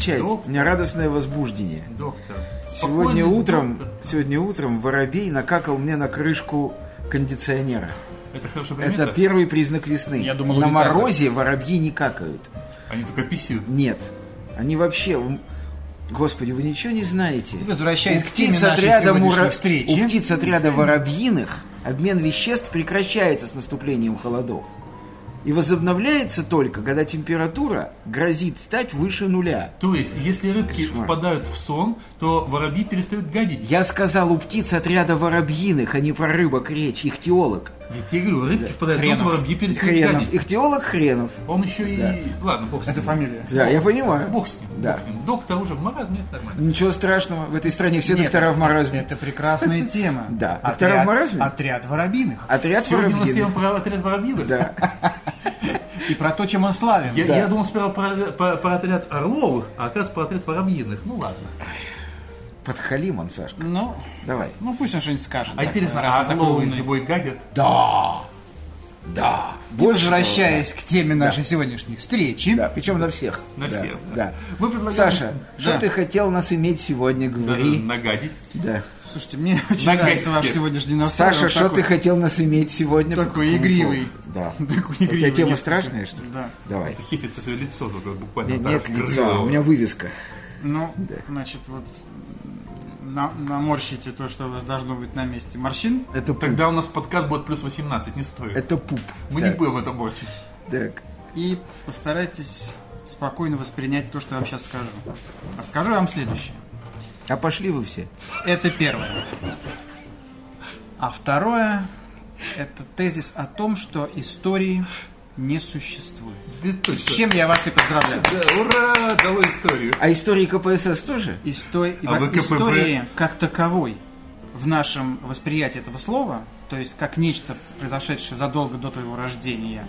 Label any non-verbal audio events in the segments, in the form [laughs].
кричать. Ну? У меня радостное возбуждение. Доктор. Сегодня Спокойный утром, доктор. сегодня утром воробей накакал мне на крышку кондиционера. Это хорошая примета? Это первый признак весны. Я думал, на морозе воробьи не какают. Они только писают. Нет. Они вообще... Господи, вы ничего не знаете. Возвращаясь У к теме нашей отряда мура- встречи. У птиц отряда воробьиных обмен веществ прекращается с наступлением холодов. И возобновляется только, когда температура грозит стать выше нуля. То есть, если рыбки Кошмар. впадают в сон, то воробьи перестают гадить. Я сказал у птиц отряда воробьиных, а не про рыбок речь, ихтиолог. Я тебе говорю, рыбки впадают в сон, Хренов. воробьи перестают Хренов. гадить. Ихтиолог Хренов. Он еще Да. и... Ладно, бог с ним. Это фамилия. Да, я понимаю. Бог с ним. Да. бог с ним. Доктор уже в маразме, это нормально. Ничего страшного. В этой стране все Нет, доктора в маразме. Это прекрасная тема. [laughs] Да. Доктора в маразме? Отряд воробьиных. Отряд Сегодня у нас тема воробьиных. про отряд воробьиных. Да. [laughs] И про то, чем он славен. Я, Да. я думал сперва про, про- про отряд орловых, а оказывается про отряд воробьиных. Ну ладно. Подхалим он, Сашка. Ну, Давай. ну пусть он что-нибудь скажет. А интересно, раз а умный. зимой гадят? Да. Да. И возвращаясь к теме нашей сегодняшней встречи. Да, причем на всех. На Да, всех, да. Да. Мы предлагаем- Саша, что Да. ты хотел нас иметь сегодня, Да, говори. Нагадить. Да. Слушайте, мне [laughs] очень Нагадьте. нравится ваш сегодняшний настрой. Саша, что ты хотел нас иметь сегодня? Такой игривый. Да. [laughs] Такой У тебя игривый, тема страшная, что ли? Да. Давай. Это хифица свое лицо только буквально Нет, нет лица, у меня вывеска. Ну, значит, вот на- наморщите то, что у вас должно быть на месте. Морщин? Это пуп. Тогда у нас подкаст будет плюс 18, не стоит. Это пуп. Мы Так, не будем это морчить. Так. И постарайтесь спокойно воспринять то, что я вам сейчас скажу. А скажу я вам следующее. А пошли вы все. Это первое. А второе – это тезис о том, что истории не существует. С чем я вас и поздравляю. Да, ура, дало историю. А истории КПСС тоже? Исто- А ВКПБ? Истории как таковой в нашем восприятии этого слова, то есть как нечто, произошедшее задолго до твоего рождения,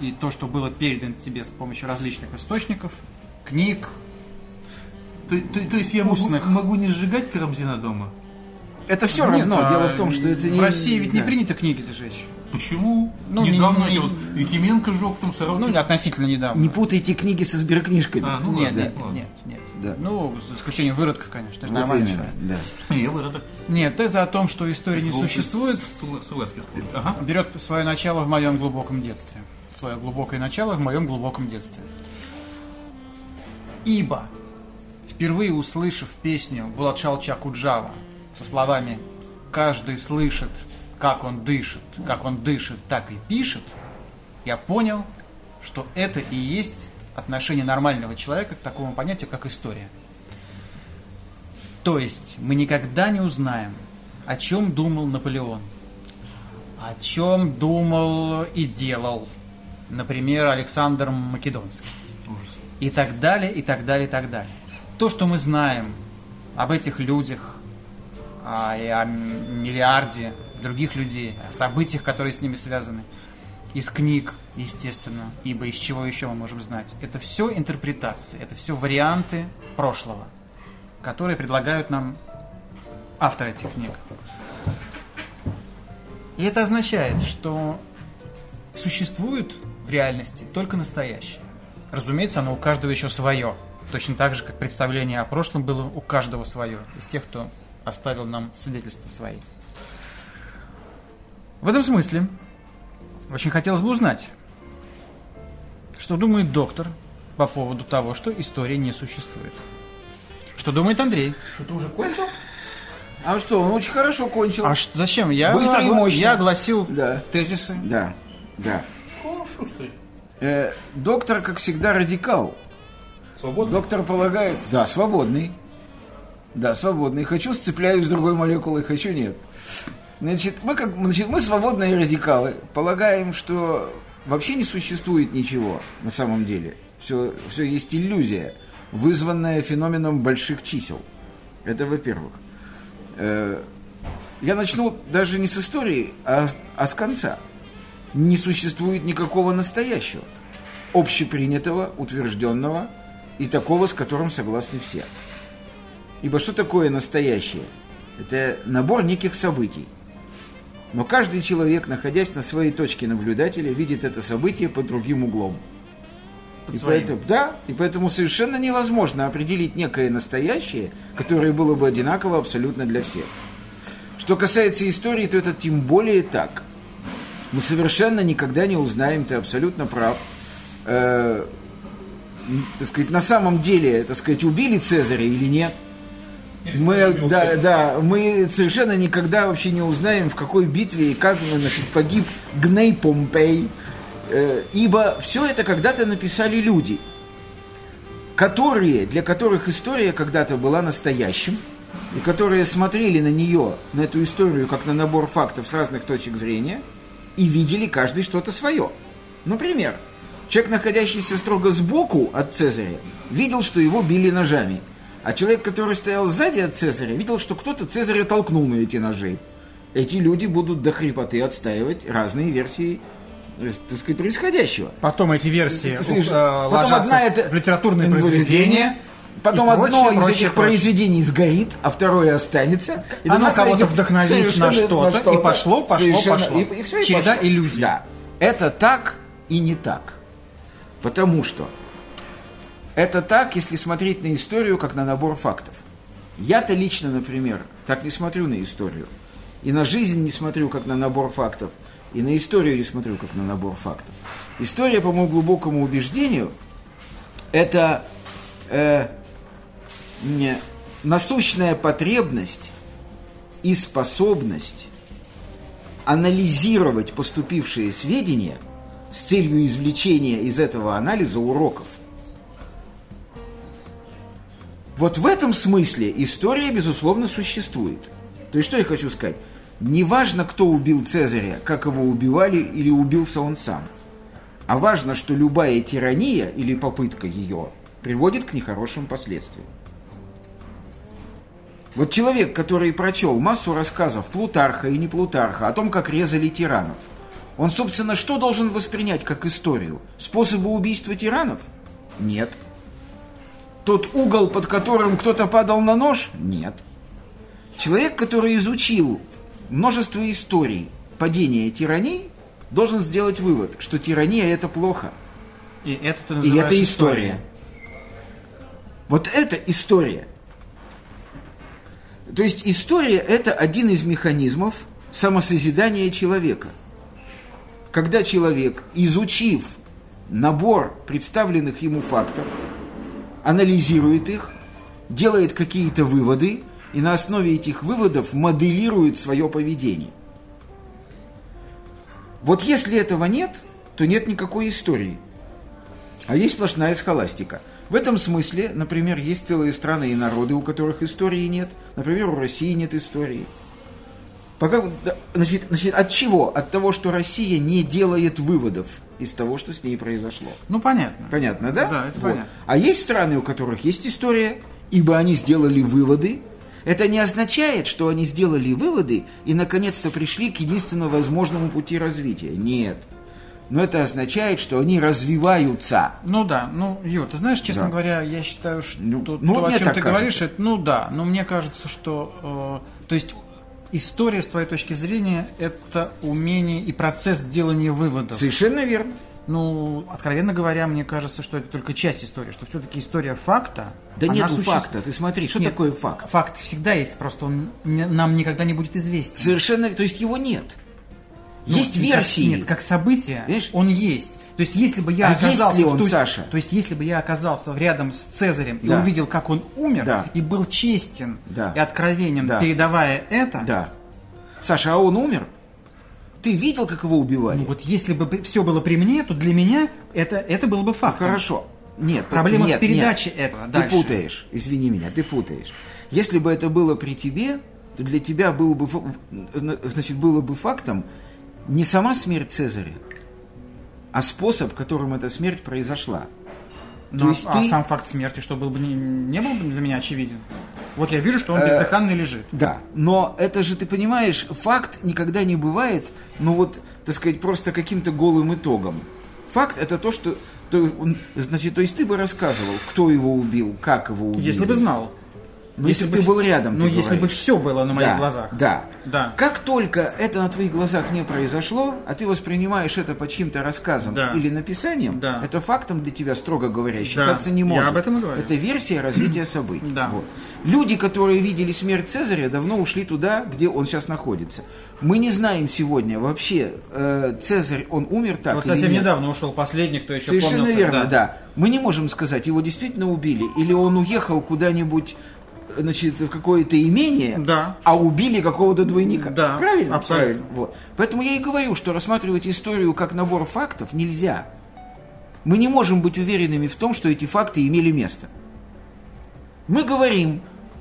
и то, что было передано тебе с помощью различных источников, книг, То, то- то есть я могу, Устных. могу не сжигать Карамзина дома? Это все Нет, равно. а Дело в том, что это не... В России ведь не да. принято книги-то жечь. Почему? Ну, не- Недавно не- я вот Якименко жег, там Сорокин. Ну, относительно недавно. Не путайте книги со сберкнижками. А, ну нет, ладно, нет, ладно. нет, нет. Да. Ну, за исключением выродков, конечно. Это же Вот нормально. именно, да. Не, я выродок. Нет, теза о том, что истории не существует, Согла- Согласен. Ага. берет свое начало в моем глубоком детстве. Свое глубокое начало в моем глубоком детстве. Ибо, впервые услышав песню Булатшалча Куджава со словами «Каждый слышит, как он дышит, как он дышит, так и пишет», я понял, что это и есть отношение нормального человека к такому понятию, как история. То есть мы никогда не узнаем, о чем думал Наполеон, о чем думал и делал, например, Александр Македонский. Ужас. И так далее, и так далее, и так далее. То, что мы знаем об этих людях, а, и о миллиарде других людей, о событиях, которые с ними связаны, из книг, естественно, ибо из чего еще мы можем знать. Это все интерпретации, это все варианты прошлого, которые предлагают нам авторы этих книг. И это означает, что существует в реальности только настоящее. Разумеется, оно у каждого еще свое. Точно так же, как представление о прошлом было у каждого свое. Из тех, кто оставил нам свидетельства свои. В этом смысле очень хотелось бы узнать, что думает доктор по поводу того, что история не существует. Что думает Андрей? Что ты уже кончил? А что, он очень хорошо кончил. А что, зачем? Я, Быстро и огла- мощно. я огласил Да. тезисы. Да, да. О, шустрый. Э, доктор, как всегда, радикал. Свободно? Доктор полагает... Да, свободный. Да, свободный. Хочу сцепляюсь с другой молекулой, хочу нет. Значит, мы, как, значит, мы свободные радикалы полагаем, что вообще не существует ничего на самом деле. Все, все есть иллюзия, вызванная феноменом больших чисел. Это во-первых. Э, я начну даже не с истории, а, а с конца. Не существует никакого настоящего, общепринятого, утвержденного и такого, с которым согласны все. Ибо что такое настоящее? Это набор неких событий. Но каждый человек, находясь на своей точке наблюдателя, видит это событие под другим углом. Под И своим. поэтому, да, и поэтому совершенно невозможно определить некое настоящее, которое было бы одинаково абсолютно для всех. Что касается истории, то это тем более так. Мы совершенно никогда не узнаем, ты абсолютно прав. Э, так сказать, на самом деле, так сказать, убили Цезаря или нет. Мы, да, да, мы совершенно никогда вообще не узнаем, в какой битве и как значит, погиб Гней Помпей. Э, ибо все это когда-то написали люди, которые, для которых история когда-то была настоящим, и которые смотрели на нее, на эту историю, как на набор фактов с разных точек зрения, и видели каждый что-то свое. Например, человек, находящийся строго сбоку от Цезаря, видел, что его били ножами. А человек, который стоял сзади от Цезаря, видел, что кто-то Цезаря толкнул на эти ножи. Эти люди будут до хрипоты отстаивать разные версии э, так сказать, происходящего. Потом эти версии э. Потом ложатся одна это в литературные произведение, произведения. Потом и одно прочее, из прочее, этих прочее. произведений сгорит, а второе останется. И Оно нас кого-то вдохновит на что-то, и пошло, пошло, Совершенно. пошло. И, и всё, и Череда пошло. иллюзий. Да. Это так и не так. Потому что это так, если смотреть на историю как на набор фактов. Я-то лично, например, так не смотрю на историю. И на жизнь не смотрю как на набор фактов. И на историю не смотрю как на набор фактов. История, по моему глубокому убеждению, это э, не, насущная потребность и способность анализировать поступившие сведения с целью извлечения из этого анализа уроков. Вот в этом смысле история, безусловно, существует. То есть, что я хочу сказать? Неважно, кто убил Цезаря, как его убивали или убился он сам. А важно, что любая тирания или попытка ее приводит к нехорошим последствиям. Вот человек, который прочел массу рассказов Плутарха и не Плутарха о том, как резали тиранов, он, собственно, что должен воспринять как историю? Способы убийства тиранов? Нет. Тот угол, под которым кто-то падал на нож? Нет. Человек, который изучил множество историй падения тираний, должен сделать вывод, что тирания это плохо. И это ты И это историей. история. Вот это история. То есть история это один из механизмов самосозидания человека. Когда человек, изучив набор представленных ему фактов, анализирует их, делает какие-то выводы и на основе этих выводов моделирует свое поведение. Вот если этого нет, то нет никакой истории. А есть сплошная схоластика. В этом смысле, например, есть целые страны и народы, у которых истории нет. Например, у России нет истории. Пока, значит, значит, от чего? От того, что Россия не делает выводов из того, что с ней произошло. Ну, понятно. Понятно, да? Да, это Вот. понятно. А есть страны, у которых есть история, ибо они сделали выводы. Это не означает, что они сделали выводы и наконец-то пришли к единственно возможному пути развития. Нет. Но это означает, что они развиваются. Ну да, ну, Юр, ты знаешь, честно Да. говоря, я считаю, что Ну, то, ну, то, о чем ты кажется. говоришь, это, ну да, но мне кажется, что, э, то есть история, с твоей точки зрения, это умение и процесс делания выводов. Совершенно верно. Ну, откровенно говоря, мне кажется, что это только часть истории, что все-таки история факта. Да нет существует. факта. Ты смотри, что Нет, такое факт? Факт всегда есть, просто он нам никогда не будет известен. Совершенно, то есть его нет. Ну, есть версии. Как, нет, как событие, Видишь? он есть. То есть, если бы я А есть оказался ли в он, той- Саша? то есть, если бы я оказался рядом с Цезарем и Да. увидел, как он умер, Да. и был честен Да. и откровенен, Да. передавая это, Да. Саша, а он умер? Ты видел, как его убивали? ну вот если бы все было при мне, то для меня это, это было бы фактом. Хорошо. Нет, Проблема нет, в передаче нет. этого. Ты Дальше. путаешь, извини меня, ты путаешь. Если бы это было при тебе, то для тебя было бы, значит, было бы фактом не сама смерть Цезаря, а способ, которым эта смерть произошла. Ну, есть а ты- сам факт смерти, что был бы не, не был бы для меня очевиден. Вот я вижу, что он Э, бездыханный лежит. Да, но это же, ты понимаешь, факт никогда не бывает, ну вот, так сказать, просто каким-то голым итогом. Факт это то, что, то, он- значит, то есть ты бы рассказывал, кто его убил, как его убили. Если бы знал. Ну, если, бы бы ты был рядом, Ну, если бы говоришь. все было на моих да, глазах. Да. Да. Как только это на твоих глазах не произошло, а ты воспринимаешь это по чьим-то рассказам Да. или написанием, Да. это фактом для тебя, строго говоря, Да. считаться не Я может. об этом и говорю. Это версия развития событий. Да. Вот. Люди, которые видели смерть Цезаря, давно ушли туда, где он сейчас находится. Мы не знаем сегодня вообще, э, Цезарь, он умер так вот совсем нет. недавно ушел последний, кто еще Совершенно помнил. верно, да. Мы не можем сказать, его действительно убили, или он уехал куда-нибудь, значит, в какое-то имение, Да. а убили какого-то двойника. Да, правильно? абсолютно. Правильно. Вот. Поэтому я и говорю, что рассматривать историю как набор фактов нельзя. Мы не можем быть уверенными в том, что эти факты имели место. Мы говорим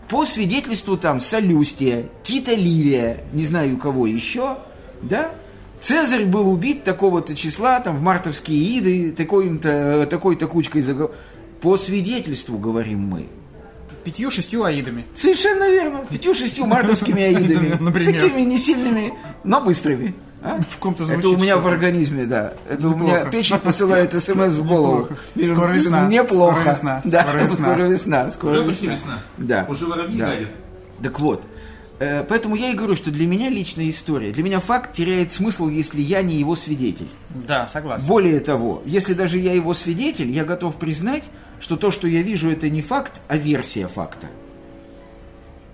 по свидетельству там Солюстия, Тита Ливия, не знаю у кого еще, да, Цезарь был убит такого-то числа, там, в мартовские иды, такой-то, такой-то кучкой загов... По свидетельству, говорим мы. Пятью-шестью аидами. Совершенно верно. Пятью-шестью мартовскими аидами. [laughs] Например. Такими не сильными, но быстрыми. А? В ком-то Это звучит у меня в организме, да. Это у меня Неплохо. печень посылает [laughs] смс в голову. Неплохо. Скоро весна. Мне плохо. Скоро весна. Да, Скоро весна. скоро весна. Скоро Уже почти весна. Да. Уже воробьи Да. гадят. Так вот, э, поэтому я и говорю, что для меня личная история. Для меня факт теряет смысл, если я не его свидетель. Да, согласен. Более того, если даже я его свидетель, я готов признать, что то, что я вижу, это не факт, а версия факта.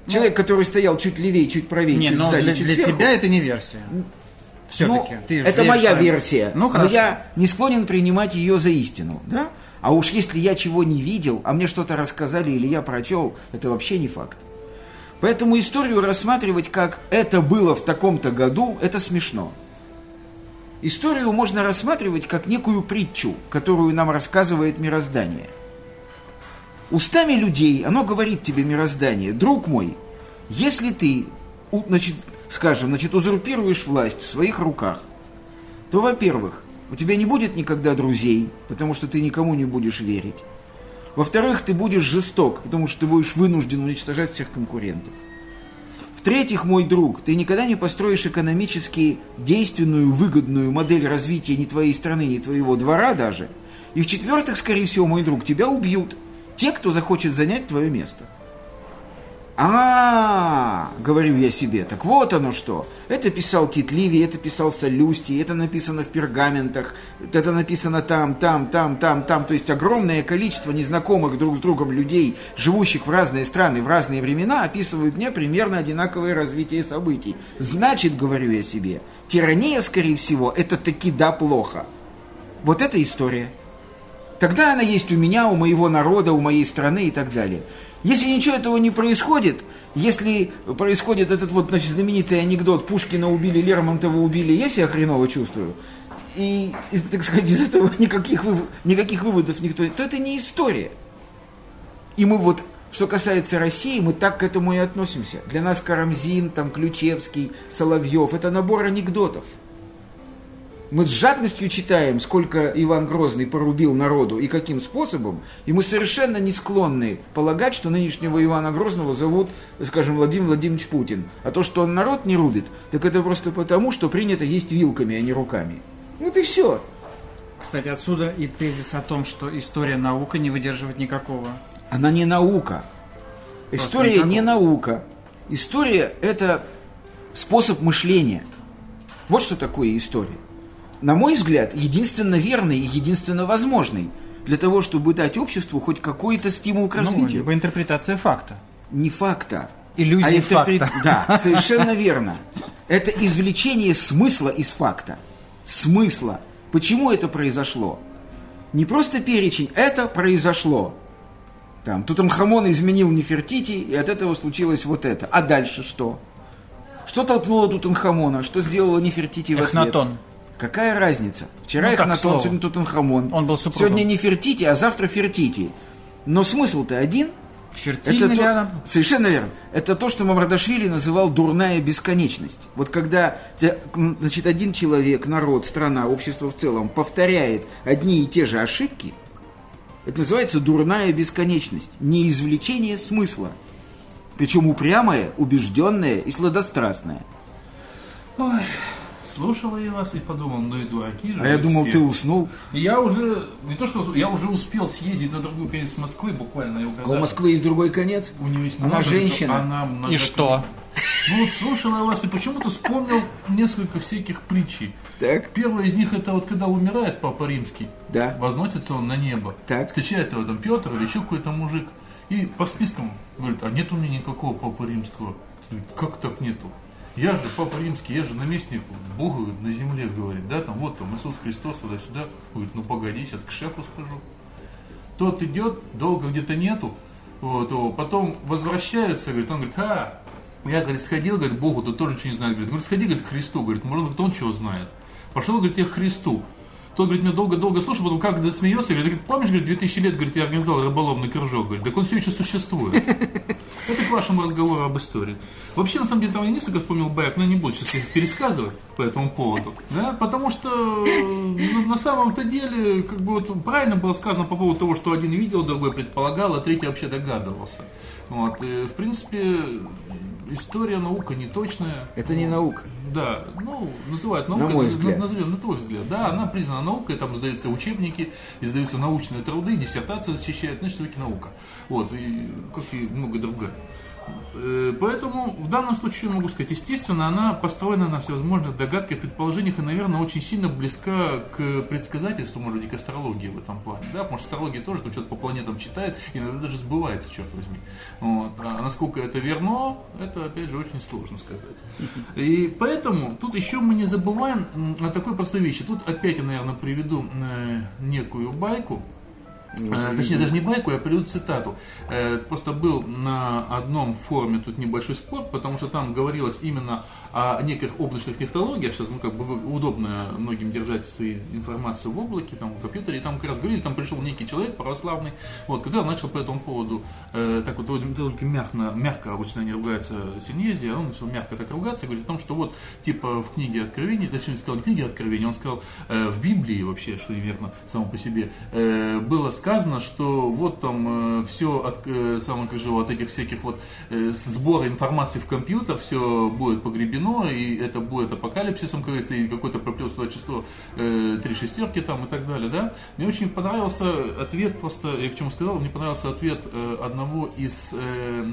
Человек, который стоял чуть левее, чуть правее, Не, чуть но сзади, для, чуть для сверху, тебя это не версия. Все-таки. ну, Ты это моя своим- версия. Ну, но хорошо. я не склонен принимать ее за истину, да? А уж если я чего не видел, а мне что-то рассказали или я прочел, это вообще не факт. Поэтому историю рассматривать как это было в таком-то году, это смешно. Историю можно рассматривать как некую притчу, которую нам рассказывает мироздание. Устами людей оно говорит тебе мироздание, друг мой, если ты, значит, скажем, значит, узурпируешь власть в своих руках, то, во-первых, у тебя не будет никогда друзей, потому что ты никому не будешь верить. Во-вторых, ты будешь жесток, потому что ты будешь вынужден уничтожать всех конкурентов. В-третьих, мой друг, ты никогда не построишь экономически действенную, выгодную модель развития ни твоей страны, ни твоего двора даже. И в-четвертых, скорее всего, мой друг, тебя убьют те, кто захочет занять твое место. А, говорю я себе, так вот оно что. Это писал Тит Ливий, это писал Солюстий, это написано в пергаментах, это написано там, там, там, там, там. То есть огромное количество незнакомых друг с другом людей, живущих в разные страны, в разные времена, описывают мне примерно одинаковое развитие событий. Значит, говорю я себе, тирания, скорее всего, это таки да плохо. Вот это история. Тогда она есть у меня, у моего народа, у моей страны и так далее. Если ничего этого не происходит, если происходит этот вот значит, знаменитый анекдот «Пушкина убили, Лермонтова убили», я себя хреново чувствую, и, так сказать, из этого никаких, вывод, никаких выводов никто... То это не история. И мы вот, что касается России, мы так к этому и относимся. Для нас Карамзин, там, Ключевский, Соловьев – это набор анекдотов. Мы с жадностью читаем, сколько Иван Грозный порубил народу и каким способом, и мы совершенно не склонны полагать, что нынешнего Ивана Грозного зовут, скажем, Владимир Владимирович Путин. А то, что он народ не рубит, так это просто потому, что принято есть вилками, а не руками. Вот и все. Кстати, отсюда и тезис о том, что история наука не выдерживает никакого. Она не наука. История никакого. не наука. История – это способ мышления. Вот что такое история. На мой взгляд, единственно верный и единственно возможный для того, чтобы дать обществу хоть какой-то стимул к Ну, развитию. либо интерпретация факта. Не факта. Иллюзии а интерпре- факта. Да, [laughs] совершенно верно. Это извлечение смысла из факта. Смысла. Почему это произошло? Не просто перечень, это произошло. Там, Тутанхамон изменил Нефертити, и от этого случилось вот это. А дальше что? Что толкнуло Тутанхамона? Что сделала Нефертити в ответ? Эхнатон. Какая разница? Вчера Ну, Эхнатон, слово. сегодня Тутанхамон. Он был супругом. Сегодня Нефертити, а завтра Фертити. Но смысл-то один. Чертильно Это то- она? Совершенно верно. Это то, что Мамрадашвили называл дурная бесконечность. Вот когда значит, один человек, народ, страна, общество в целом повторяет одни и те же ошибки, это называется дурная бесконечность. Не извлечение смысла. Причем упрямое, убежденное и сладострастное. Ой, слушал я вас и подумал, ну и дураки же. А я думал, все. ты уснул. Я уже, не то что, я уже успел съездить на другой конец Москвы, буквально. Я А У Москвы есть другой конец. У нее есть Она женщина. Она много- И что? Ну вот слушал я вас и почему-то вспомнил несколько всяких притчей. Так, Первая из них это вот когда умирает Папа Римский, да. возносится он на небо, Так. встречает его там Петр или еще какой-то мужик, и по спискам говорит, а нет у меня никакого Папы Римского. Как так нету? Я же Папа Римский, я же наместник Бога на земле, говорит, да, там вот там Иисус Христос туда-сюда. Говорит, ну погоди, сейчас к шефу схожу. Тот идет, долго где-то нету, вот, о, потом возвращается, говорит, он говорит, а, я, говорит, сходил, говорит, Богу, тут тоже ничего не знает, говорит, говорит, сходи, говорит, к Христу, говорит, может, говорит, он чего знает. Пошел, говорит, я к Христу. Тот, говорит, меня долго-долго слушал, потом как засмеется, говорит, говорит, помнишь, говорит, 2000 лет, говорит, я организовал рыболовный кружок, говорит, так он все еще существует. [laughs] Это к вашему разговору об истории. Вообще, на самом деле, там я несколько вспомнил баек, но не буду сейчас их пересказывать по этому поводу. Да? Потому что э, на самом-то деле, как бы вот правильно было сказано по поводу того, что один видел, другой предполагал, а третий вообще догадывался. Вот. И, в принципе, история, наука не точная. Это не наука. Да, ну, называют наукой, На мой взгляд. назовем, на твой взгляд. Да, она признана наукой, там издаются учебники, издаются научные труды, диссертации защищают, значит, все-таки наука. Вот, и, как и многое другое. Э, Поэтому в данном случае могу сказать, естественно, она построена на всевозможных догадках, предположениях и, наверное, очень сильно близка к предсказательству, может быть, к астрологии в этом плане. Да? Потому что астрология тоже там что-то по планетам читает, иногда даже сбывается, черт возьми. Вот. А насколько это верно, это, опять же, очень сложно сказать. И поэтому тут еще мы не забываем о такой простой вещи. Тут опять я, наверное, приведу э, некую байку. Э, Точнее, даже не байку, я приведу цитату. Э, Просто был на одном форуме тут небольшой спор, потому что там говорилось именно о неких облачных технологиях. Сейчас, ну, как бы удобно многим держать свою информацию в облаке, там, в компьютере. И там как раз говорили, там пришел некий человек православный, вот, который начал по этому поводу э, так вот довольно- только мягко, мягко обычно они ругаются синезия, он начал мягко так ругаться, говорит о том, что вот, типа, в книге Откровения, точнее, он сказал не книге Откровения, он сказал э, в Библии вообще, что неверно само по себе, э, было сказано, что вот там все от, э, само, как же, от этих всяких вот э, сбора информации в компьютер, все будет погребено, и это будет апокалипсисом, как говорится, и какое-то проплес туда число э, три шестерки там и так далее, да. Мне очень понравился ответ, просто, я к чему сказал, мне понравился ответ э, одного из э,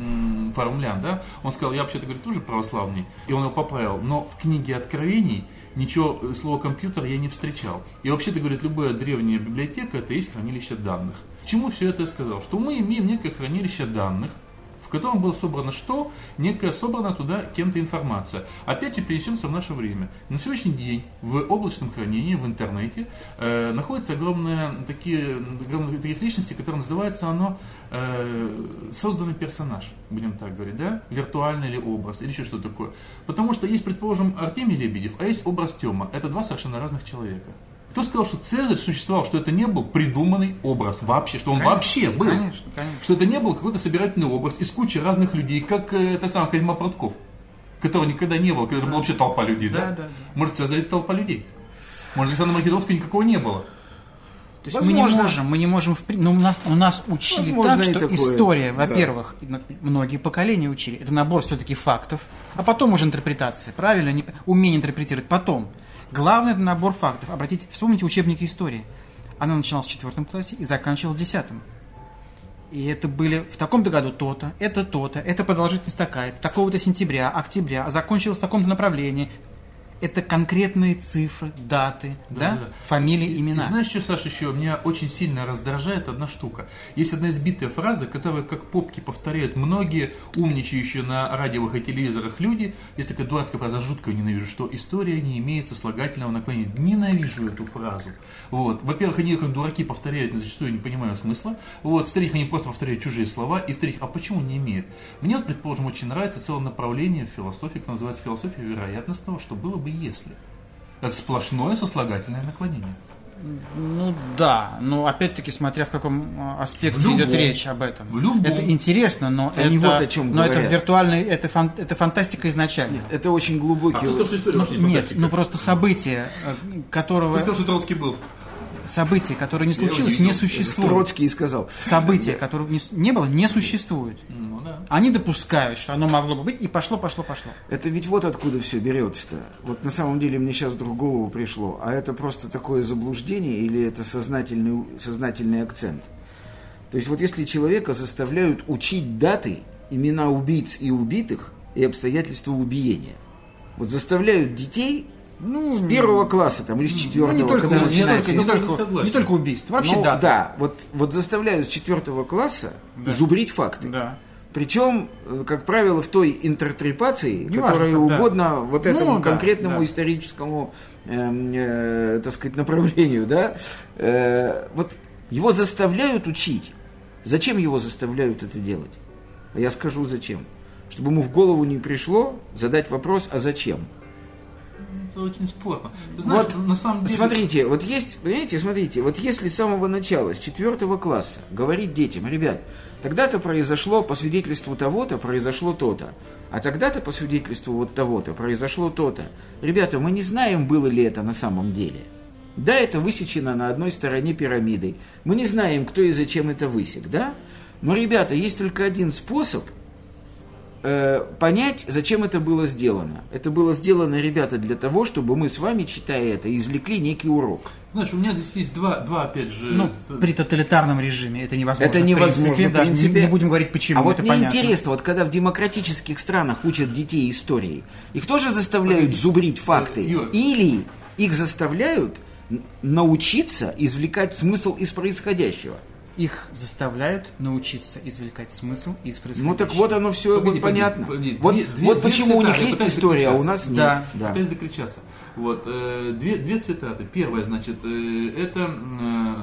фармлян, да. Он сказал, я вообще-то, говорит, тоже православный, и он его поправил, но в книге Откровений ничего, э, слова компьютер я не встречал. И вообще-то, говорит, любая древняя библиотека это есть хранилище данных. К чему все это я сказал? Что мы имеем некое хранилище данных, котором было собрано что? Некая собрана туда кем-то информация. Опять и перенесемся в наше время. На сегодняшний день в облачном хранении, в интернете, э, находятся огромные такие, огромные таких личностей, которые называется оно э, созданный персонаж, будем так говорить, да? Виртуальный или образ, или еще что такое. Потому что есть, предположим, Артемий Лебедев, а есть образ Тёма. Это два совершенно разных человека. Кто сказал, что Цезарь существовал, что это не был придуманный образ вообще, что он вообще был? Конечно, конечно. Что это не был какой-то собирательный образ из кучи разных людей, как э, это сам Козьма Прутков, которого никогда не было, когда это была вообще толпа людей, да? Да, да, да. Может, Цезарь это толпа людей? Может, Александра Македонского никакого не было? То есть мы не Возможно. можем, мы не можем, в при- ну, у нас, у нас учили Возможно, так, что такое, история, да. во-первых, на- многие поколения учили, это набор все-таки фактов, а потом уже интерпретация, правильно, умение интерпретировать потом. Главное это набор фактов. Обратите, вспомните учебники истории. Она начиналась в четвертом классе и заканчивала в десятом. И это были в таком-то году то-то, это то-то, это продолжительность такая-то, такого-то сентября, октября, а закончилось в таком-то направлении. Это конкретные цифры, даты, да, Да-да-да. фамилии, И имена. знаешь, что, Саша, еще меня очень сильно раздражает одна штука. Есть одна избитая фраза, которую как попки повторяют многие умничающие на радиовых и телевизорах люди. Есть такая дурацкая фраза, жутко ее ненавижу, что история не имеет сослагательного наклонения. Ненавижу эту фразу. Вот. Во-первых, они как дураки повторяют, но зачастую не понимаю смысла. Вот. В-третьих, они просто повторяют чужие слова. И в-третьих, а почему не имеет? Мне, вот, предположим, очень нравится целое направление в философии, которое называется философия вероятностного, что было бы если. Это сплошное сослагательное наклонение. Ну да, но опять-таки смотря в каком а, аспекте В любом. идет речь об этом. В любом. Это интересно, но Они это, вот о чем но это виртуальный, это, фан- это фантастика изначально. Это очень А глубокий... ты сказал, что история Ну, вообще нет, ну просто событие, э, которого Ты сказал, что Троцкий был. Событие, которое не случилось, не существует. Троцкий сказал. Событие, которого не, не было, не существует. Ну да. Они допускают, что оно могло бы быть, и пошло, пошло, пошло. Это ведь вот откуда все берется-то. Вот на самом деле мне сейчас голову пришло. А это просто такое заблуждение или это сознательный, сознательный акцент? То есть вот если человека заставляют учить даты, имена убийц и убитых и обстоятельства убиения. Вот заставляют детей ну, с первого класса там, или с четвертого, Ну, не только, когда не, только, не, не только, не только убийств, вообще Ну, да. да, вот, вот заставляют с четвертого класса зубрить факты. Да. Причем, э, как правило, в той интерпретации, Неважно, которая когда. угодно вот Ну, этому да, конкретному да. историческому, эм, э, так сказать, направлению, да, э, вот его заставляют учить. Зачем его заставляют это делать? А я скажу зачем. Чтобы ему в голову не пришло задать вопрос, а зачем? Это очень спорно. Ты знаешь, Вот, на самом деле... Смотрите, вот есть, понимаете, смотрите, вот если с самого начала, с четвертого класса, говорить детям, ребят, тогда-то произошло по свидетельству того-то, произошло то-то, а тогда-то по свидетельству вот того-то, произошло то-то. Ребята, мы не знаем, было ли это на самом деле. Да, это высечено на одной стороне пирамиды. Мы не знаем, кто и зачем это высек, да? Но, ребята, есть только один способ э, понять, зачем это было сделано. Это было сделано, ребята, для того, чтобы мы с вами, читая это, извлекли некий урок. Знаешь, у меня здесь есть два, два опять же... Ну, при тоталитарном режиме это невозможно. Это в невозможно, принципе, в даже не- принципе. Не, будем говорить почему, а вот это мне понятно. интересно, вот когда в демократических странах учат детей истории, их тоже заставляют зубрить факты? Юр. Или их заставляют научиться извлекать смысл из происходящего? Их заставляют научиться извлекать смысл из происходящего. Ну так вот оно все Погоди, понятно. погоди, погоди. Вот, Две- вот две почему у них цитаты, есть история, а у нас Да. нет. Да. Пытаюсь докричаться. Вот, э, две, две цитаты. Первая, значит, э, это э,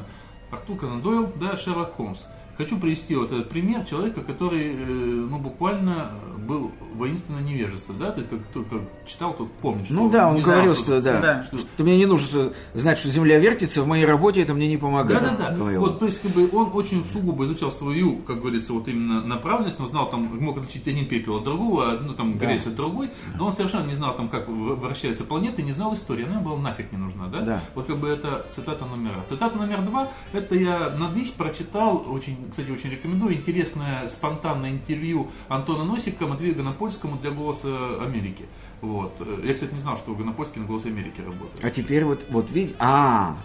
Артур Конан Дойл, да, Шерлок Холмс. Хочу привести вот этот пример человека, который, э, ну, буквально был воинственно невежество, да, то есть, как, как читал, тот помнит, Ну да, он знал, говорил, что- что да, Да. что, что мне не нужно знать, что Земля вертится, в моей работе это мне не помогает. Да, да, да. говорил. Вот, то есть, как бы он очень сугубо изучал свою, как говорится, вот именно направленность, он знал там, мог отличить один пепел от другого, ну там Да. грязь от другой, но он совершенно не знал там, как в- вращаются планеты, не знал истории, она была нафиг не нужна, да? Да. Вот как бы это цитата номер раз. Цитата номер два, это я на дысь прочитал, очень, кстати, очень рекомендую, интересное спонтанное интервью Антона Носика Матвею Гонопольскому для «Голоса Америки». Вот. Я, кстати, не знал, что Гонопольский на «Голосе Америки» работает. А теперь вот, вот видите, а,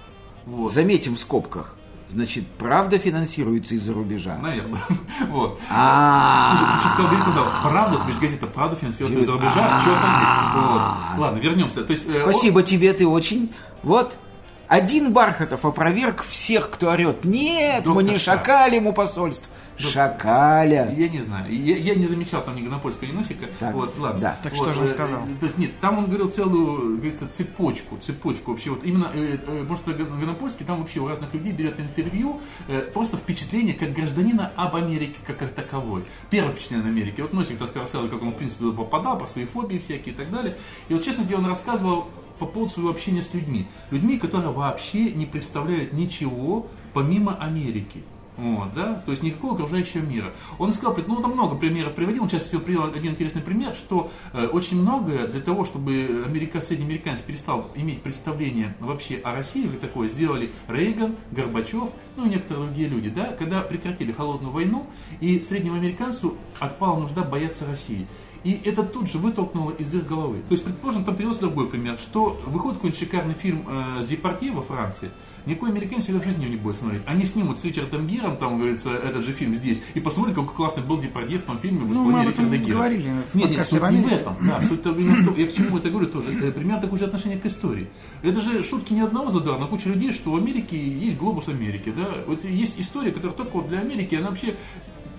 Вот. заметим в скобках, значит, правда финансируется из-за рубежа. Наверное. [laughs] Вот. Слушай, А, ты сейчас сказал, сказал, правда, то есть газета «Правда» финансируется из-за рубежа, что там? Ладно, вернемся. Э, спасибо тебе, ты очень. Вот, один Бархатов опроверг всех, кто орет. Нет, мы Доктор не Ша. шакали ему посольств. Шакаля. Я не знаю. Я, я не замечал там ни Гонопольского, ни Носика. Так, вот, ладно. да. Так Вот, что же он э, сказал? э, нет, там он говорил целую, говорится, цепочку, цепочку вообще. Вот именно, э, э, может, Гонопольский, там вообще у разных людей берет интервью, э, просто впечатление как гражданина об Америке как, как таковой. Первое впечатление о Америке. Вот Носик рассказывал, как он, в принципе, попадал, про свои фобии всякие и так далее. И вот, честно говоря, он рассказывал по поводу своего общения с людьми. Людьми, которые вообще не представляют ничего помимо Америки. Вот, да? То есть никакого окружающего мира. Он сказал, ну там много примеров приводил, он сейчас привел один интересный пример, что э, очень многое для того, чтобы америка, среднеамериканец перестал иметь представление вообще о России, как такое, сделали Рейган, Горбачев, ну и некоторые другие люди, да, когда прекратили холодную войну, и среднему американцу отпала нужда бояться России. И это тут же вытолкнуло из их головы. То есть, предположим, там привелся другой пример, что выходит какой-нибудь шикарный фильм э, с Департье во Франции, никакой американец его в жизни его не будет смотреть. Они снимут с Ричардом Гиром, там, говорится, этот же фильм здесь, и посмотрят, какой классный был Депардье в том фильме в Ну, исполнении мы об этом Ричарда Гира. говорили Нет, нет, суть в не в этом. Да, суть именно в том, я к чему это говорю тоже. Примерно такое же отношение к истории. Это же шутки ни одного задала, на кучу людей, что в Америке есть глобус Америки. Да? Вот есть история, которая только вот для Америки, она вообще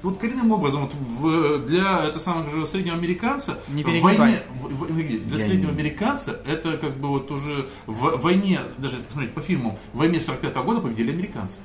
вот коренным образом вот в, для это самого же среднего американца Не в войне, в- в- для Я среднего не- американца это как бы вот уже в войне, даже посмотреть по фильмам, в войне 45 года победили американцы.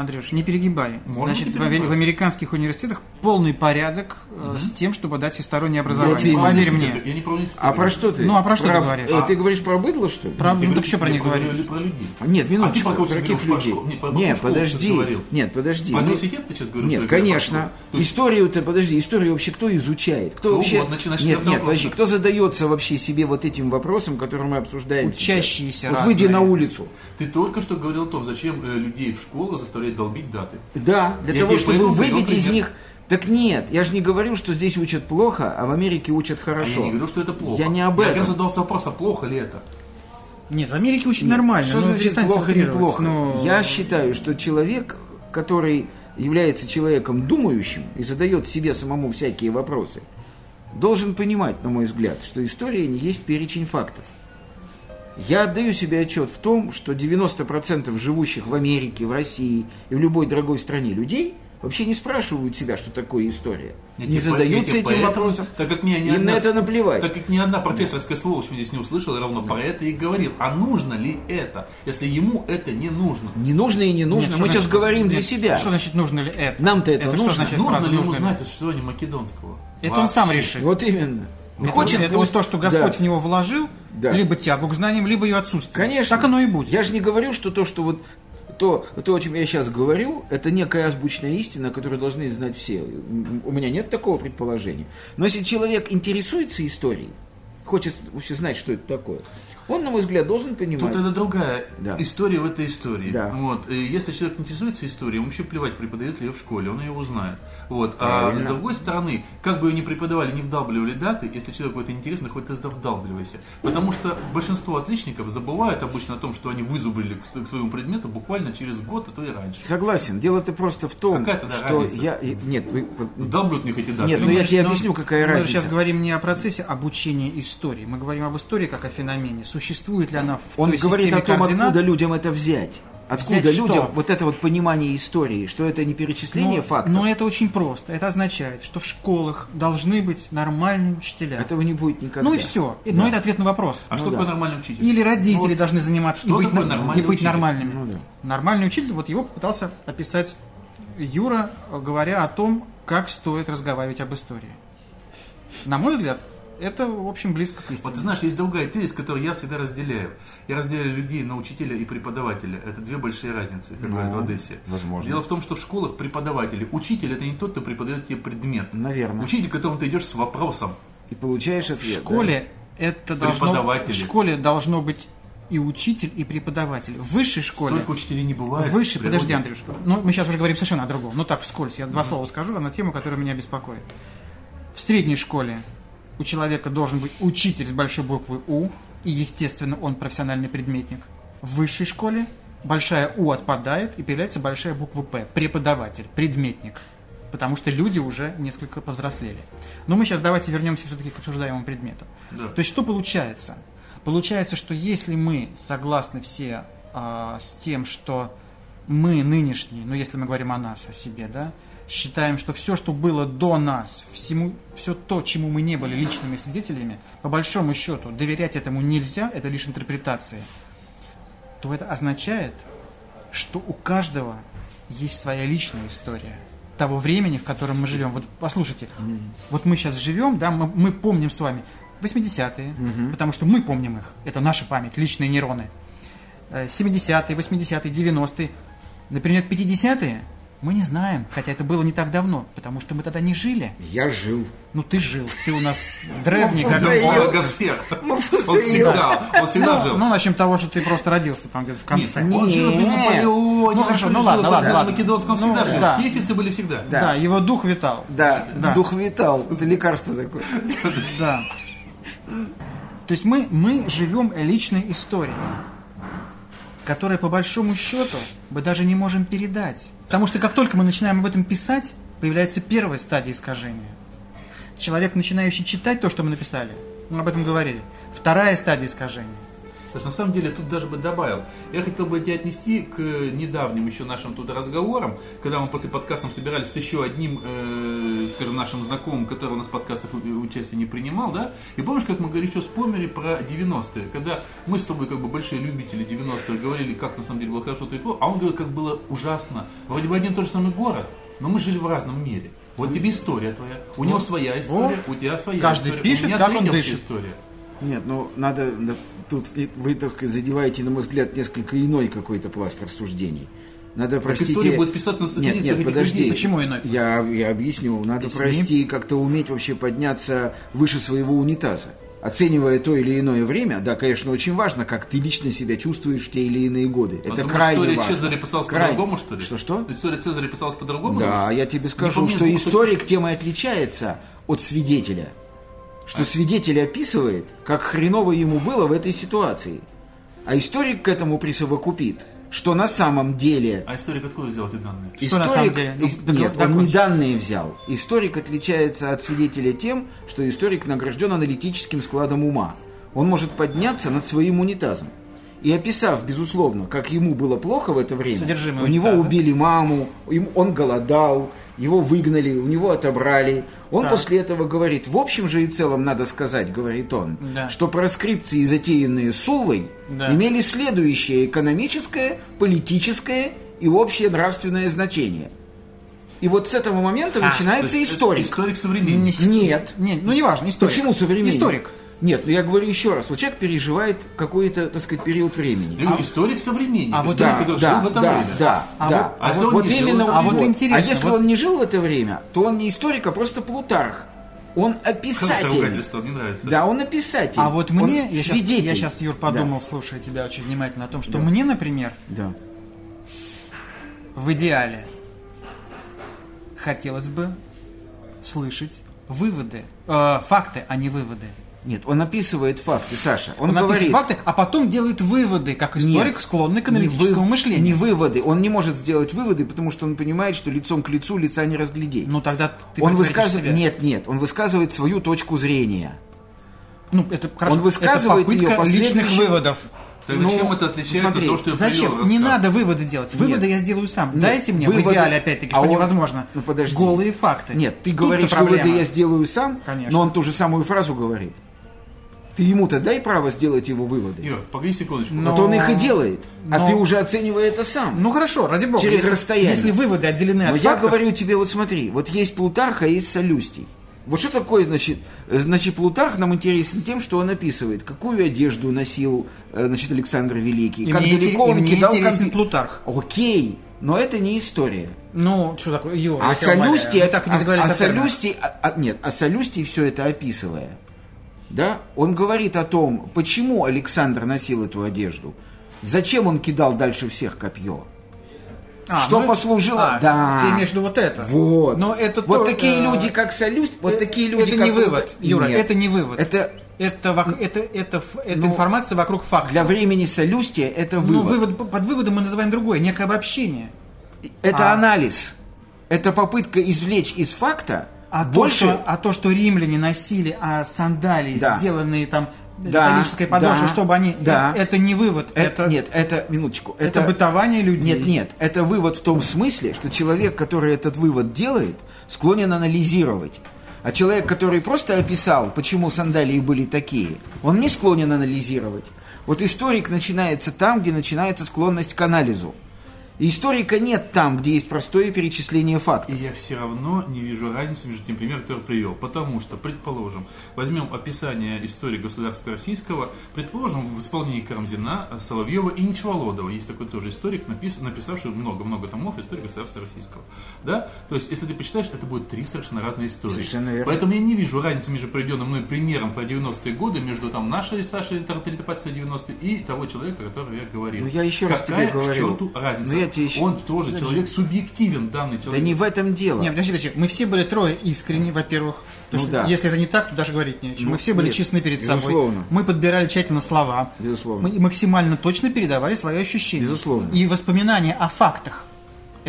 Андрюш, не перегибай. Можно Значит, не в, американских университетах полный порядок э, с тем, чтобы дать всестороннее образование. Вот именно. Поверь мне. Я не про А про что ты? Ну, а про что ты говоришь? э, Ты говоришь про быдло, что ли? Про- ну, так что про них говорю говорить? про людей. Нет, А минуточку. ты про каких? Про людей? Не, про- про Нет, подожди. Нет, подожди. Про Мы- университет ты сейчас говоришь? Нет, про конечно. Историю-то, подожди, историю вообще кто изучает? Кто Ну вообще... нет, нет, подожди, кто задается вообще себе вот этим вопросом, который мы обсуждаем? Учащиеся Вот выйди на улицу. Ты только что говорил о том, зачем э, людей в школу заставлять долбить даты. Да, для Я того, чтобы выбить из них... Так нет, я же не говорю, что здесь учат плохо, а в Америке учат А хорошо. я не говорю, что это плохо. Я не об Я этом. раз задался вопросом, плохо ли это. Нет, в Америке очень нормально. Что ну, значит плохо, утрировать. неплохо? Ну, Я считаю, что человек, который является человеком думающим и задает себе самому всякие вопросы, должен понимать, на мой взгляд, что история не есть перечень фактов. Я отдаю себе отчет в том, что 90% живущих в Америке, в России и в любой другой стране людей вообще не спрашивают себя, что такое история. Я не задаются этим поэтому- вопросом. Так как мне ни Им одна- на это наплевать. Так как ни одна профессорская сволочь меня здесь не услышала, ровно про это и говорил. А нужно ли это, если ему это не нужно? Не нужно и не нужно. нет, Мы что сейчас значит- говорим для нет, себя. Что значит нужно ли это? Нам-то это что нужно. значит нужно ли ему знать о существовании македонского? Это он сам Вообще. решит. Вот именно. Это, Хочет это пусть- вот то, что Господь Да. в него вложил, Да. либо тягу к знаниям, либо ее отсутствие. Конечно. Так оно и будет. Я же не говорю, что то, что вот то, то, о чем я сейчас говорю, это некая азбучная истина, которую должны знать все. У меня нет такого предположения. Но если человек интересуется историей, хочет вообще знать, что это такое, он, на мой взгляд, должен понимать. Тут это другая Да. история в этой истории. Да. Вот. И если человек интересуется историей, ему вообще плевать, преподает ли ее в школе, он ее узнает. Вот. А с другой стороны, как бы ее ни преподавали, не вдалбливали даты, если человеку это интересно, хоть ты вдалбливайся. Потому что большинство отличников забывают обычно о том, что они вызубрили к, к своему предмету буквально через год, а то и раньше. Согласен. Дело-то просто в том, Какая тогда что разница? я... Нет, вы... вот- Вдалбливают в них эти даты. Нет, или ну я тебе Но объясню, какая мы разница. сейчас говорим не о процессе обучения истории. Мы говорим об истории как о феномене. Существует ли она в Он той говорит о том, координат? откуда людям это взять. Откуда Взять людям что? вот это вот понимание истории, что это не перечисление но, фактов. но это очень просто. Это означает, что в школах должны быть нормальные учителя. Этого не будет никогда. Ну и все. Но это ответ на вопрос. А Ну что да. такое нормальный учитель? Или родители Вот. должны заниматься и Что быть, на- нормальный и быть нормальными. Ну да. Нормальный учитель, вот его попытался описать Юра, говоря о том, как стоит разговаривать об истории. На мой взгляд, это, в общем, близко к истине. Вот ты знаешь, есть другая тезис, которую я всегда разделяю. Я разделяю людей на учителя и преподавателя. Это две большие разницы, как Ну, говорят в Одессе. возможно. Дело в том, что в школах преподаватели, учитель это не тот, кто преподает тебе предмет. Наверное. Учитель, к которому ты идешь с вопросом. И получаешь В ответ. школе это должно, в школе должно быть и учитель, и преподаватель. В высшей школе... Столько учителей не бывает. Выше, в подожди, Андрюш. Ну, мы сейчас уже говорим совершенно о другом. Ну так, вскользь. Я два слова скажу на тему, которая меня беспокоит. В средней школе у человека должен быть учитель с большой буквы У, и, естественно, он профессиональный предметник. В высшей школе большая У отпадает, и появляется большая буква П. Преподаватель, предметник. Потому что люди уже несколько повзрослели. Но мы сейчас давайте вернемся все-таки к обсуждаемому предмету. Да. То есть что получается? Получается, что если мы согласны все а, с тем, что мы нынешние, ну если мы говорим о нас, о себе, да, считаем, что все, что было до нас, всему, все то, чему мы не были личными свидетелями, по большому счету доверять этому нельзя, это лишь интерпретация, то это означает, что у каждого есть своя личная история того времени, в котором мы живем. Вот послушайте, вот мы сейчас живем, да, мы, мы помним с вами 80-е, потому что мы помним их. Это наша память, личные нейроны. Э, 70-е, 80-е, 90-е. Например, 50-е мы не знаем, хотя это было не так давно, потому что мы тогда не жили. Я жил. Ну ты жил, ты у нас древний, как Муфаса Он всегда, он всегда ну, жил. ну, начнем с того, что ты просто родился там где-то в конце. Нет, он жил. Наполеоне. Ну, хорошо, ну ладно, ладно, ладно. Македонском Ну, всегда жил. да. Хефицы были всегда. Да. его дух витал. Да, Да. дух витал. Это лекарство такое. Да. То есть мы, мы живем личной историей, которая по большому счету мы даже не можем передать. Потому что как только мы начинаем об этом писать, появляется первая стадия искажения. Человек, начинающий читать то, что мы написали, мы об этом говорили. Вторая стадия искажения. Саш, на самом деле, тут даже бы добавил. Я хотел бы тебя отнести к недавним еще нашим тут разговорам, когда мы после подкастов собирались с еще одним, э, скажем, нашим знакомым, который у нас в подкастах у- участия не принимал, да? И помнишь, как мы горячо вспомнили про 90-е, когда мы с тобой, как бы, большие любители 90-х, говорили, как на самом деле было хорошо, то и плохо, а он говорил, как было ужасно. Вроде бы один и тот же самый город, но мы жили в разном мире. Вот тебе история твоя, у него своя история, у тебя своя Каждый история, пишет, у меня как он дышит. история. Нет, ну надо, тут вы, так сказать, задеваете, на мой взгляд, несколько иной какой-то пласт рассуждений. Надо, простите... история будет писаться на Нет, нет, подожди. людей. Почему иной пласт? Я, я объясню. Надо Объясни. прости и как-то уметь вообще подняться выше своего унитаза. Оценивая то или иное время, да, конечно, очень важно, как ты лично себя чувствуешь в те или иные годы. А Это думаешь, крайне история важно. Цезаря писалась Крайне. по-другому, что ли? Что-что? История Цезаря писалась по-другому? Да, я тебе скажу, что историк тем и отличается от свидетеля. Что свидетель описывает, как хреново ему было в этой ситуации. А историк к этому присовокупит, что на самом деле А историк откуда взял эти данные? Что на самом деле? Ну, нет, он не данные взял. Историк отличается от свидетеля тем, что историк награжден аналитическим складом ума. Он может подняться над своим унитазом. И описав, безусловно, как ему было плохо в это время, Содержимое у него унитаза. убили маму, он голодал, его выгнали, у него отобрали. Он Так. после этого говорит, в общем же и целом надо сказать, говорит он, Да. что проскрипции, затеянные Суллой, Да. имели следующее экономическое, политическое и общее нравственное значение. И вот с этого момента А, начинается историк. Историк современник. Не- Нет. Не, ну неважно, историк. Почему современник? Историк. Нет, ну я говорю еще раз. Вот человек переживает какой-то, так сказать, период времени. Говорю, историк современник. а вот историк, Да, который да, жил в это да, время. да, А да. вот- а если он не жил, именно а вот интересно, А если вот- он не жил в это время, то он не историк, а просто Плутарх. Он описатель. мне нравится. Да, он описатель. А вот мне, Он я сейчас, свидетель. я сейчас, Юр, подумал, слушая тебя очень внимательно, о том, что мне, например, Да. в идеале хотелось бы слышать выводы, э, факты, а не выводы. Нет, он описывает факты, Саша. Он, Он, говорит... описывает факты, а потом делает выводы, как историк, Нет, склонный к аналитическому вы- мышлению. Не выводы. Он не может сделать выводы, потому что он понимает, что лицом к лицу лица не разглядеть. Ну тогда ты он высказывает... себе. Нет, нет, он высказывает свою точку зрения. Ну, это хорошо. Он высказывает это попытка её личных выводов. Тогда Ну, чем это отличается смотри, от того, что я Зачем? Не надо выводы делать. Выводы я сделаю сам. Нет, Дайте мне в выводы- идеале, опять-таки, а что он- невозможно. Ну, подожди. Голые факты. Нет, ты Тут-то говоришь, выводы я сделаю сам, Конечно. но он ту же самую фразу говорит. Ты ему-то дай право сделать его выводы. Юр, погоди секундочку. Но- Вот он их и делает. А но- ты уже оценивай это сам. Ну хорошо, ради бога. Через если, расстояние. Если выводы отделены Но от я фактов, говорю тебе, вот смотри, вот есть Плутарх, а есть Солюстий. Вот что такое, значит, значит, Плутарх нам интересен тем, что он описывает, какую одежду носил, э, значит, Александр Великий, и как мне, далеко и он мне кидал интересен конфи- Плутарх. Окей, но это не история. Ну, что такое, Юра, А Солюстий, так и не а, а. Солюстий, а- а- нет, а Солюстий все это описывая, да, он говорит о том, почему Александр носил эту одежду, зачем он кидал дальше всех копье. А, что ну, послужило? а, да. Ты имеешь в виду вот это? Вот. Но это вот то, такие э, люди, как Солюст, вот э, такие люди, это как не вывод, Юра, Нет. это не вывод. Это Это, это, это, это Ну, информация вокруг факта. для времени Солюстия это Ну, вывод. вывод, под выводом мы называем другое, некое обобщение. Это А. анализ. Это попытка извлечь из факта А, больше... то, что, а то, что римляне носили а, сандалии, Да. сделанные там Да, металлической подошвой, да, чтобы они... да. э, Это не вывод, Это, это, нет, это минуточку. это бытование людей. Нет, нет, это вывод в том смысле, что человек, который этот вывод делает, склонен анализировать. А человек, который просто описал, почему сандалии были такие, он не склонен анализировать. Вот историк начинается там, где начинается склонность к анализу. И историка нет там, где есть простое перечисление И фактов. я все равно не вижу разницы между тем примером, который привел. Потому что, предположим, возьмем описание истории государства российского, предположим, в исполнении Карамзина, Соловьева и Ничволодова. Есть такой тоже историк, напис- написавший много-много томов истории государства российского. Да? То есть, если ты почитаешь, это будет три совершенно разные истории. Совершенно верно. Поэтому я не вижу разницы между приведенным мной примером про 90-е годы, между там нашей Сашей Тарталитопатией 90 и того человека, которого я говорил. Ну, я еще раз Какая тебе говорю. к черту разница? Ну, я тебе еще- Он тоже человек субъективен, данный Да человек. не в этом дело. Нет, подожди, подожди. Мы все были трое искренне, во-первых. Ну что да. Если это не так, то даже говорить не о чем. Ну, мы все были нет, честны перед собой. безусловно. Мы подбирали тщательно слова. Безусловно. Мы максимально точно передавали свои ощущения. Безусловно. И воспоминания о фактах.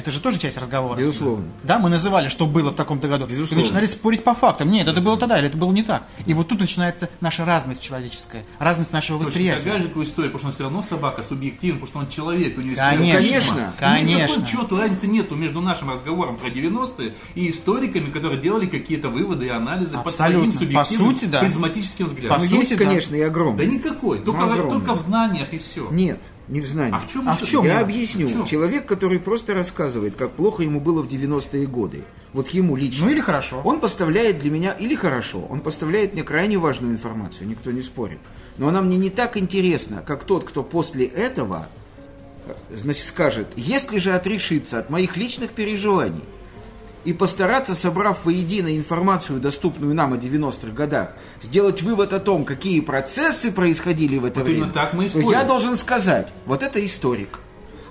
Это же тоже часть разговора. Безусловно. Да, мы называли, что было в таком-то году. Безусловно. И начинали спорить по фактам. Нет, это было тогда, или это было не так. И вот тут начинается наша разность человеческая, разность нашего Точно восприятия. такая же история, потому что он все равно собака субъективна, потому что он человек, у него есть Конечно, конечно, конечно. Никакой чету разницы нету между нашим разговором про 90-е и историками, которые делали какие-то выводы и анализы под Абсолютно. своим По субъективным, сути, да. призматическим взглядом. По Ну, сути, есть, да. конечно, и Да огромный. никакой, только, огромный. только в знаниях и все. Нет, не в знании. А в чем А в чем Я дело? объясню. Чем? Человек, который просто рассказывает, как плохо ему было в 90-е годы. Вот ему лично. Ну или хорошо. Он поставляет для меня, или хорошо, он поставляет мне крайне важную информацию, никто не спорит. Но она мне не так интересна, как тот, кто после этого, э, значит, скажет, если же отрешиться от моих личных переживаний и постараться, собрав воедино информацию, доступную нам о 90-х годах, сделать вывод о том, какие процессы происходили в это Вот время, так мы то я должен сказать, вот это историк.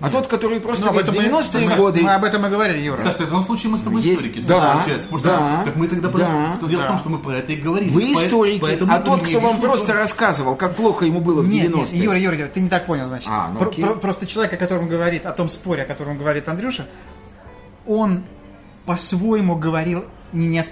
А тот, который просто Ну, об говорит, этом мы- 90-е мы- годы... Мы об этом и говорили, Юра. Саш, в таком случае мы с тобой Есть- историки, да, получается. Потому что да, так мы тогда... про- да, Дело в да. том, что мы про это и говорили. Вы историки, поэтому а тот, кто вам просто что- рассказывал, как плохо ему было в Нет, 90-е. нет, Юра, Юра, Юра, ты не так понял, значит. А, ну Про- про- просто человек, о котором говорит, о том споре, о котором говорит Андрюша, он по-своему говорил не, не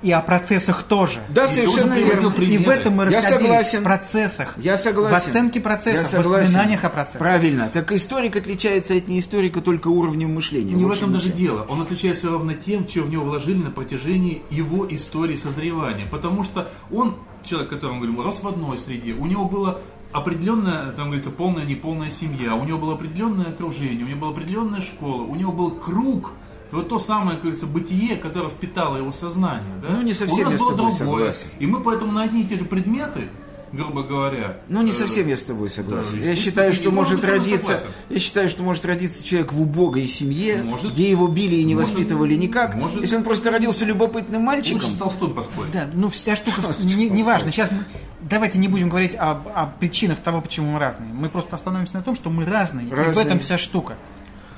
и о процессах тоже. Да, И совершенно верно. И в этом мы Я расходились согласен. в процессах, Я согласен. в оценке процессов, Я в воспоминаниях о процессах. Правильно. Так историк отличается от неисторика только уровнем мышления. Не в этом даже дело. Он отличается ровно тем, что в него вложили на протяжении его истории созревания. Потому что он, человек, о котором мы говорим, рос в одной среде. У него было определенная, там говорится, полная, неполная семья. У него было определенное окружение, у него была определенная школа, у него был круг, вот то самое, как говорится, бытие, которое впитало его сознание. Да? Ну, не совсем У нас я с было тобой другое. согласен. И мы поэтому на одни и те же предметы, грубо говоря... Ну, не э, совсем я с тобой согласен. да, я считаю, что может родиться. согласен. Я считаю, что может родиться человек в убогой семье, Может. где его били и не Может. воспитывали никак. Может. Если он просто родился любопытным мальчиком. Лучше с Толстым поспорить. Да, ну вся штука, не, не важно. Сейчас мы, давайте не будем говорить об, о причинах того, почему мы разные. Мы просто остановимся на том, что мы разные. И в Разные. этом вся штука.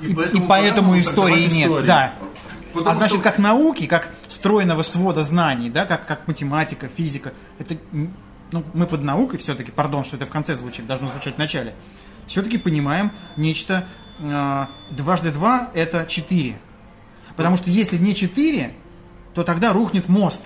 И, и поэтому поэтому, пора истории нет. историю. Да. Потому а значит, что- как науки, как стройного свода знаний, да, как, как математика, физика, это, ну, мы под наукой все-таки, пардон, что это в конце звучит, должно звучать в начале, все-таки понимаем нечто, э, дважды два это четыре. Потому что если не четыре, то тогда рухнет мост.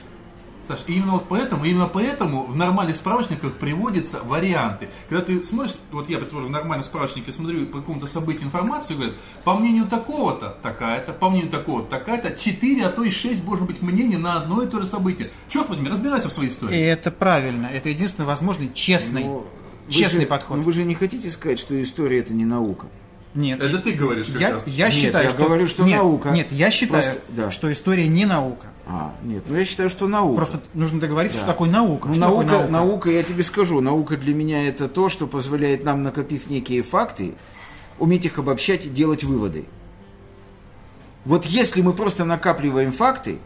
Саш, и именно вот поэтому, именно поэтому в нормальных справочниках приводятся варианты. Когда ты смотришь, вот я, предположим, в нормальном справочнике смотрю по какому-то событию информацию, говорят, по мнению такого-то, такая-то, по мнению такого-то, такая-то, 4, а то и 6 может быть мнений на одно и то же событие. Черт возьми, разбирайся в своей И истории. это правильно. Это единственный возможный честный, вы честный же- подход. ну, вы же не хотите сказать, что история это не наука? Нет, Это ты говоришь как я, раз. я Нет, считаю, я что... говорю, что нет, наука. Нет, я считаю, Просто- да. что история не наука. А, нет, ну я считаю, что наука. Просто нужно договориться, Да. что такое наука. Ну, Что такое наука, наука, я тебе скажу, наука для меня это то, что позволяет нам, накопив некие факты, уметь их обобщать и делать выводы. Вот если мы просто накапливаем факты,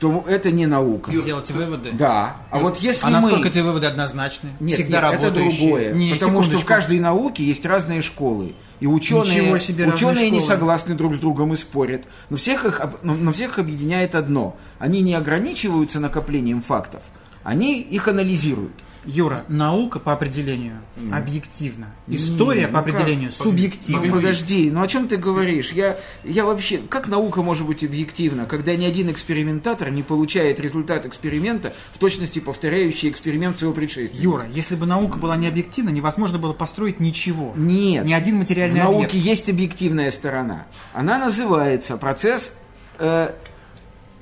то это не наука. Юр, Делать выводы. Да. А вот если А насколько мы... эти выводы однозначны? Нет, Всегда нет, это другое. Не, потому что в секундочку. каждой науке есть разные школы. И ученые, себе ученые не согласны друг с другом и спорят. Но всех их, но, но всех их объединяет одно. Они не ограничиваются накоплением фактов. Они их анализируют. Юра, наука по определению объективна. История по ну как? определению субъективна. Ну, подожди, ну о чем ты говоришь? Я, я вообще, как наука может быть объективна, когда ни один экспериментатор не получает результат эксперимента в точности повторяющий эксперимент своего предшественника? Юра, если бы наука была не объективна, невозможно было построить ничего. Нет. Ни один В материальный науке объект. есть объективная сторона. Она называется процесс э,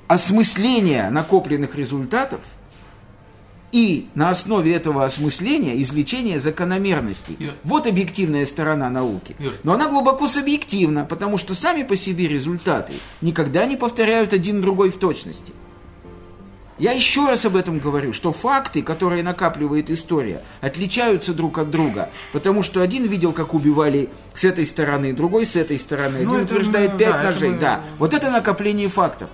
осмысления накопленных результатов и на основе этого осмысления извлечения закономерностей. Юр. Вот объективная сторона науки. Юр. Но она глубоко субъективна, потому что сами по себе результаты никогда не повторяют один другой в точности. Я еще раз об этом говорю, что факты, которые накапливает история, отличаются друг от друга, потому что один видел, как убивали с этой стороны, другой с этой стороны, Ну, один это утверждает пять да, это ножей. мы- Да, вот это накопление фактов.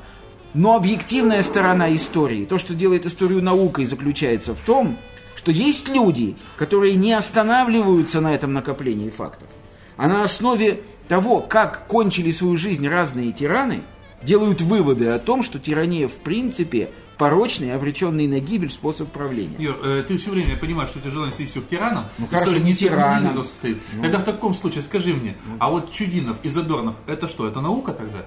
Но объективная сторона истории, то, что делает историю наукой, заключается в том, что есть люди, которые не останавливаются на этом накоплении фактов, а на основе того, как кончили свою жизнь разные тираны, делают выводы о том, что тирания в принципе порочный, обреченный на гибель способ правления. Юр, э, ты все время понимаешь, что тебя желание свести к тиранам. Ну, хорошо, не этого состоит. Тогда в таком случае скажи мне, а вот Чудинов и Задорнов, это что, это наука тогда?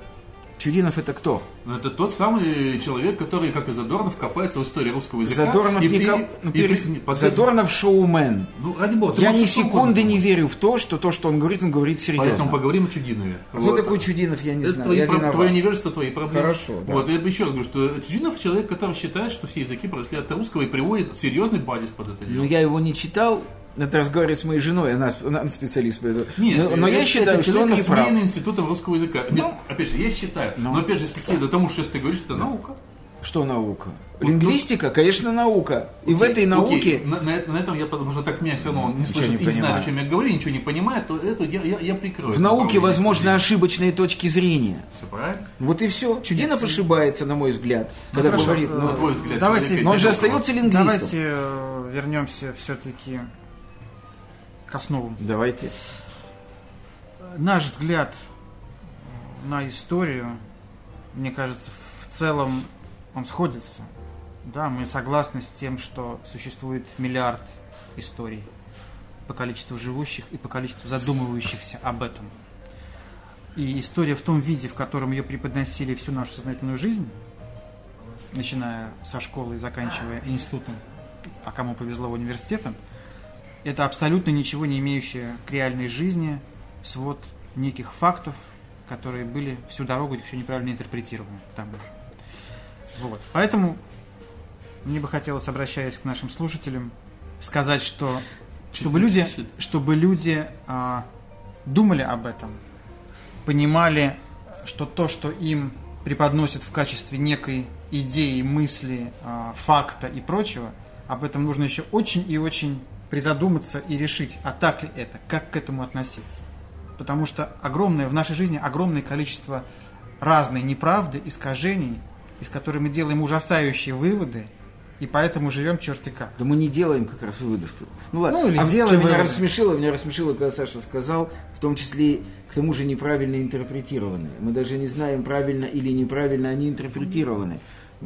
Чудинов это кто? Ну, Это тот самый человек, который, как и Задорнов, копается в истории русского языка. Задорнов, и, не и- ну, и под- Задорнов шоумен. Ну, ради бога. Я ни секунды не верю в то, что то, что он говорит, он говорит серьезно. Поэтому поговорим о Чудинове. Кто Вот. такой Чудинов, я не Это знаю. твои я про- виноват. твое невежество, твои проблемы. Хорошо, да. Вот, я бы еще раз говорю, что Чудинов человек, который считает, что все языки прошли от русского и приводит серьезный базис под это дело. Ну, я его не читал. Это разговаривать с моей женой, она, она специалист по этому. Нет, но, но я считаю, это что он не прав. институтом русского языка. Нет, опять же, я считаю. Ну. Но опять же, если следует тому, что сейчас ты говоришь, это наука. Что наука? Лингвистика, конечно, наука. И в этой Окей, науке... на, на это- на этом я, потому что так меня все равно не слышит не и не знает, понимаю. о чем я говорю, ничего не понимает, то это я, я, я прикрою. В науке возможны ошибочные точки зрения. Все правильно? Вот и все. Чудинов ошибается, на мой взгляд, когда хорошо, говорит... ну, На твой взгляд. давайте- человек но он же остается лингвистом. Давайте э, вернемся все-таки к основам. Давайте. Наш взгляд на историю, мне кажется, в целом он сходится. Да, мы согласны с тем, что существует миллиард историй по количеству живущих и по количеству задумывающихся об этом. И история в том виде, в котором ее преподносили всю нашу сознательную жизнь, начиная со школы и заканчивая институтом, а кому повезло университетом, это абсолютно ничего не имеющее к реальной жизни свод неких фактов, которые были всю дорогу еще неправильно интерпретированы же. Вот. Поэтому мне бы хотелось, обращаясь к нашим слушателям, сказать, что чтобы люди, чтобы люди а, думали об этом, понимали, что то, что им преподносят в качестве некой идеи, мысли, а, факта и прочего, об этом нужно еще очень и очень призадуматься и решить, а так ли это, как к этому относиться. Потому что огромное, в нашей жизни огромное количество разной неправды, искажений, из которых мы делаем ужасающие выводы, и поэтому живем черти как. Да мы не делаем как раз выводов. Ну ладно. Ну, или а делаем что меня выводы. рассмешило, меня рассмешило, когда Саша сказал, в том числе к тому же неправильно интерпретированные. Мы даже не знаем, правильно или неправильно они интерпретированы,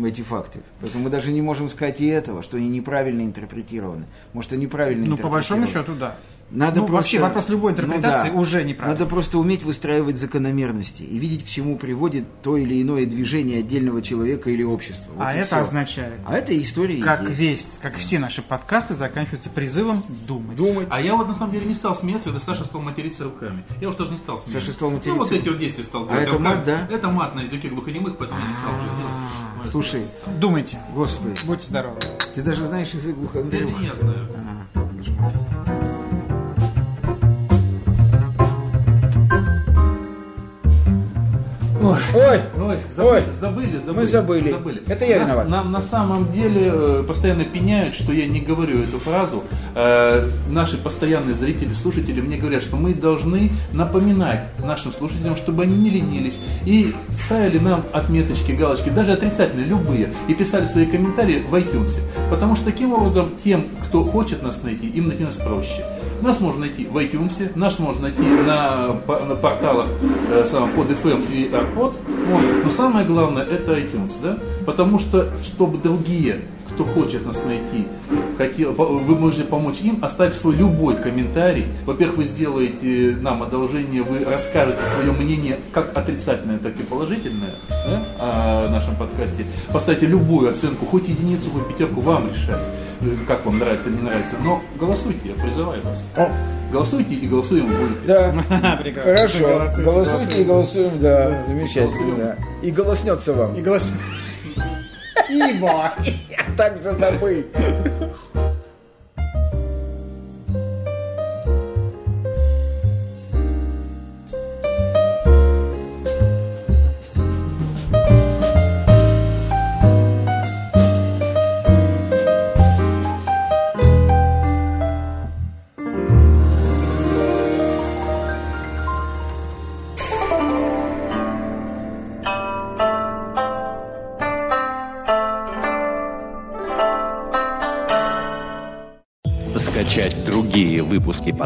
эти факты. Поэтому мы даже не можем сказать и этого, что они неправильно интерпретированы. Может, они правильно Ну, по большому интерпретированы. счету, да. Надо ну, просто- вообще вопрос любой ну интерпретации да. уже неправильный. Надо просто уметь выстраивать закономерности и видеть, к чему приводит то или иное движение отдельного человека или общества. Вот а это всё. означает, А это история и как есть. весь, как все наши подкасты заканчиваются призывом думать. Думать. А я вот на самом деле не стал смеяться, это Саша стал материться руками. Я уж даже не стал смеяться. Саша стал Ну материться? вот эти вот действия стал делать. это руками. мат, да? Это мат на языке глухонемых, поэтому я не стал уже делать. Слушай, Думайте. господи, Будьте здоровы. ты даже знаешь язык Это глухонемых. не я знаю. Ой, Ой, Ой, забыли, забыли, забыли. мы забыли. Это я Нас- виноват. Нам на самом деле э, постоянно пеняют, что я не говорю эту фразу. Э, Наши постоянные зрители, слушатели мне говорят, что мы должны напоминать нашим слушателям, чтобы они не ленились и ставили нам отметочки, галочки, даже отрицательные, любые, и писали свои комментарии в iTunes. Потому что таким образом тем, кто хочет нас найти, им найти нас проще. Нас можно найти в iTunes, нас можно найти на, на порталах э, самом, под FM и AirPod. Вот. Но самое главное это iTunes, да? Потому что, чтобы другие, кто хочет нас найти, хотел, вы можете помочь им, оставив свой любой комментарий. Во-первых, вы сделаете нам одолжение, вы расскажете свое мнение, как отрицательное, так и положительное да, о нашем подкасте. Поставьте любую оценку, хоть единицу, хоть пятерку, вам решать, как вам нравится или не нравится. Но голосуйте, я призываю вас. О, Голосуйте и голосуем будете. да, [laughs] хорошо. Голосуйте, Голосуйте и голосуем, да, замечательно. Голосуем. да. И голоснется вам. И голос... [laughs] Ибо! [laughs] Так же добыть.